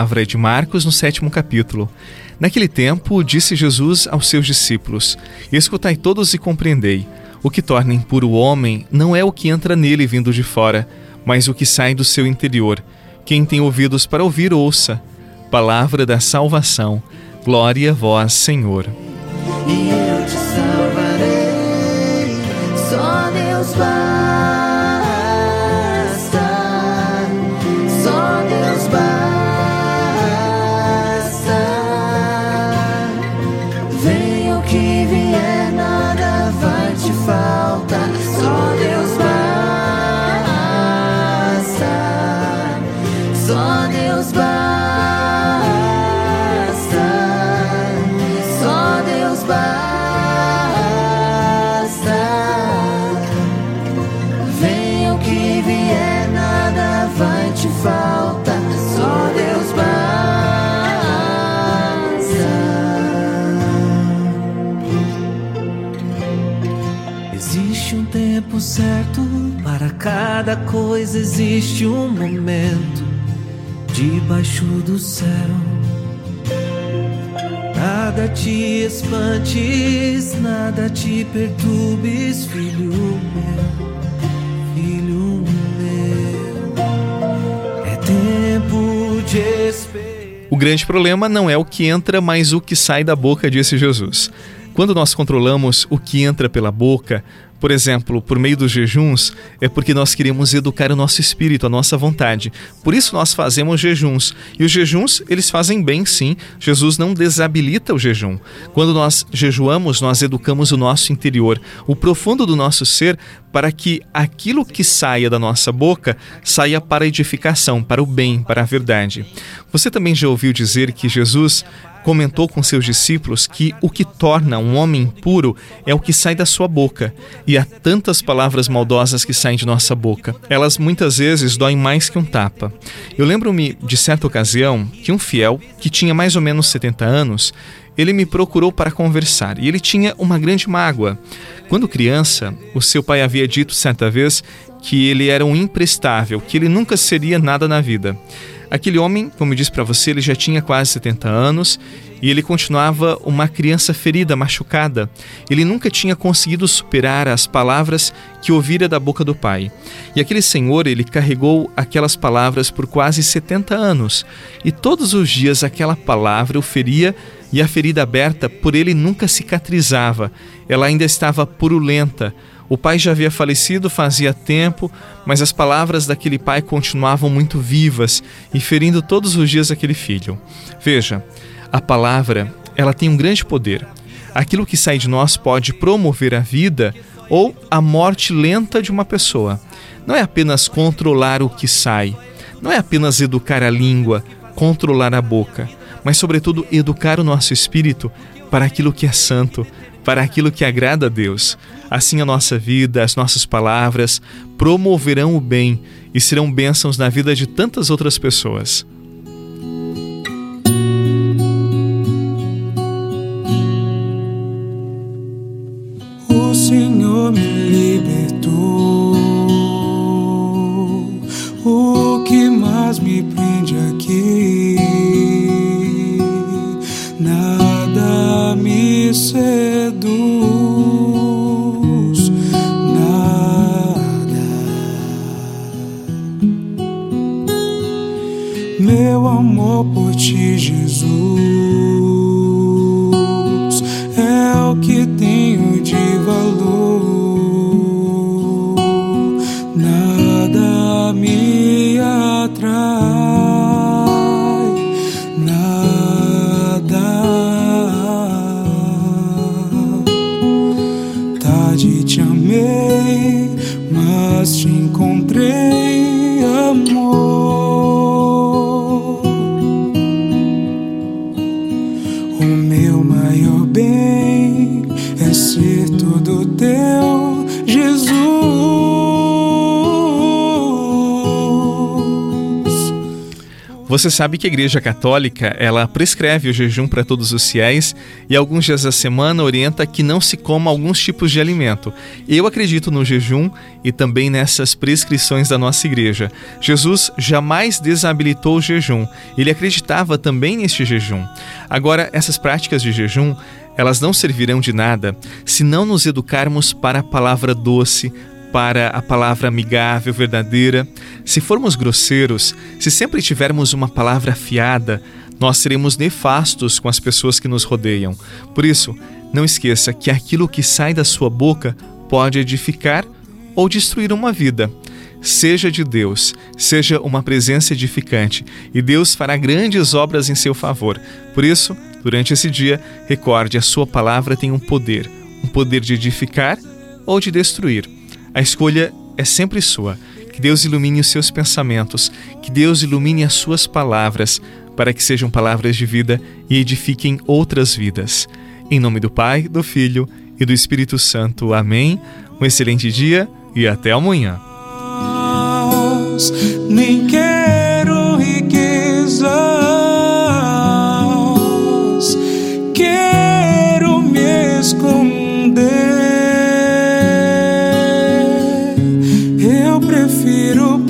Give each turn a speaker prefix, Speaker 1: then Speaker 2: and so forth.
Speaker 1: palavra é de Marcos no sétimo capítulo. Naquele tempo, disse Jesus aos seus discípulos: Escutai todos e compreendei. O que torna impuro o homem não é o que entra nele vindo de fora, mas o que sai do seu interior. Quem tem ouvidos para ouvir, ouça. Palavra da salvação. Glória a vós, Senhor.
Speaker 2: E eu te salvarei. Só Deus basta. Existe um tempo certo para cada coisa, existe um momento debaixo do céu. Nada te espantes, nada te perturbes, filho meu, filho meu. É tempo de esperar.
Speaker 1: O grande problema não é o que entra, mas o que sai da boca, disse Jesus. Quando nós controlamos o que entra pela boca, por exemplo, por meio dos jejuns, é porque nós queremos educar o nosso espírito, a nossa vontade. Por isso nós fazemos jejuns. E os jejuns, eles fazem bem, sim. Jesus não desabilita o jejum. Quando nós jejuamos, nós educamos o nosso interior, o profundo do nosso ser, para que aquilo que saia da nossa boca saia para a edificação, para o bem, para a verdade. Você também já ouviu dizer que Jesus comentou com seus discípulos que o que torna um homem puro é o que sai da sua boca. E há tantas palavras maldosas que saem de nossa boca. Elas muitas vezes doem mais que um tapa. Eu lembro-me de certa ocasião que um fiel, que tinha mais ou menos 70 anos, ele me procurou para conversar e ele tinha uma grande mágoa. Quando criança, o seu pai havia dito certa vez que ele era um imprestável, que ele nunca seria nada na vida. Aquele homem, como eu disse para você, ele já tinha quase 70 anos e ele continuava uma criança ferida, machucada. Ele nunca tinha conseguido superar as palavras que ouvira da boca do pai. E aquele senhor, ele carregou aquelas palavras por quase 70 anos e todos os dias aquela palavra o feria e a ferida aberta por ele nunca cicatrizava. Ela ainda estava purulenta. O pai já havia falecido fazia tempo, mas as palavras daquele pai continuavam muito vivas e ferindo todos os dias aquele filho. Veja, a palavra, ela tem um grande poder. Aquilo que sai de nós pode promover a vida ou a morte lenta de uma pessoa. Não é apenas controlar o que sai, não é apenas educar a língua, controlar a boca, mas, sobretudo, educar o nosso espírito para aquilo que é santo, para aquilo que agrada a Deus. Assim, a nossa vida, as nossas palavras promoverão o bem e serão bênçãos na vida de tantas outras pessoas.
Speaker 3: O Senhor me libertou. te encontrei, amor. O meu maior bem.
Speaker 1: Você sabe que a Igreja Católica, ela prescreve o jejum para todos os fiéis e alguns dias da semana orienta que não se coma alguns tipos de alimento. Eu acredito no jejum e também nessas prescrições da nossa igreja. Jesus jamais desabilitou o jejum. Ele acreditava também neste jejum. Agora, essas práticas de jejum, elas não servirão de nada se não nos educarmos para a palavra doce, para a palavra amigável, verdadeira. Se formos grosseiros, se sempre tivermos uma palavra afiada, nós seremos nefastos com as pessoas que nos rodeiam. Por isso, não esqueça que aquilo que sai da sua boca pode edificar ou destruir uma vida. Seja de Deus, seja uma presença edificante, e Deus fará grandes obras em seu favor. Por isso, durante esse dia, recorde: a sua palavra tem um poder, um poder de edificar ou de destruir. A escolha é sempre sua. Que Deus ilumine os seus pensamentos, que Deus ilumine as suas palavras, para que sejam palavras de vida e edifiquem outras vidas. Em nome do Pai, do Filho e do Espírito Santo. Amém. Um excelente dia e até amanhã.
Speaker 3: Nem little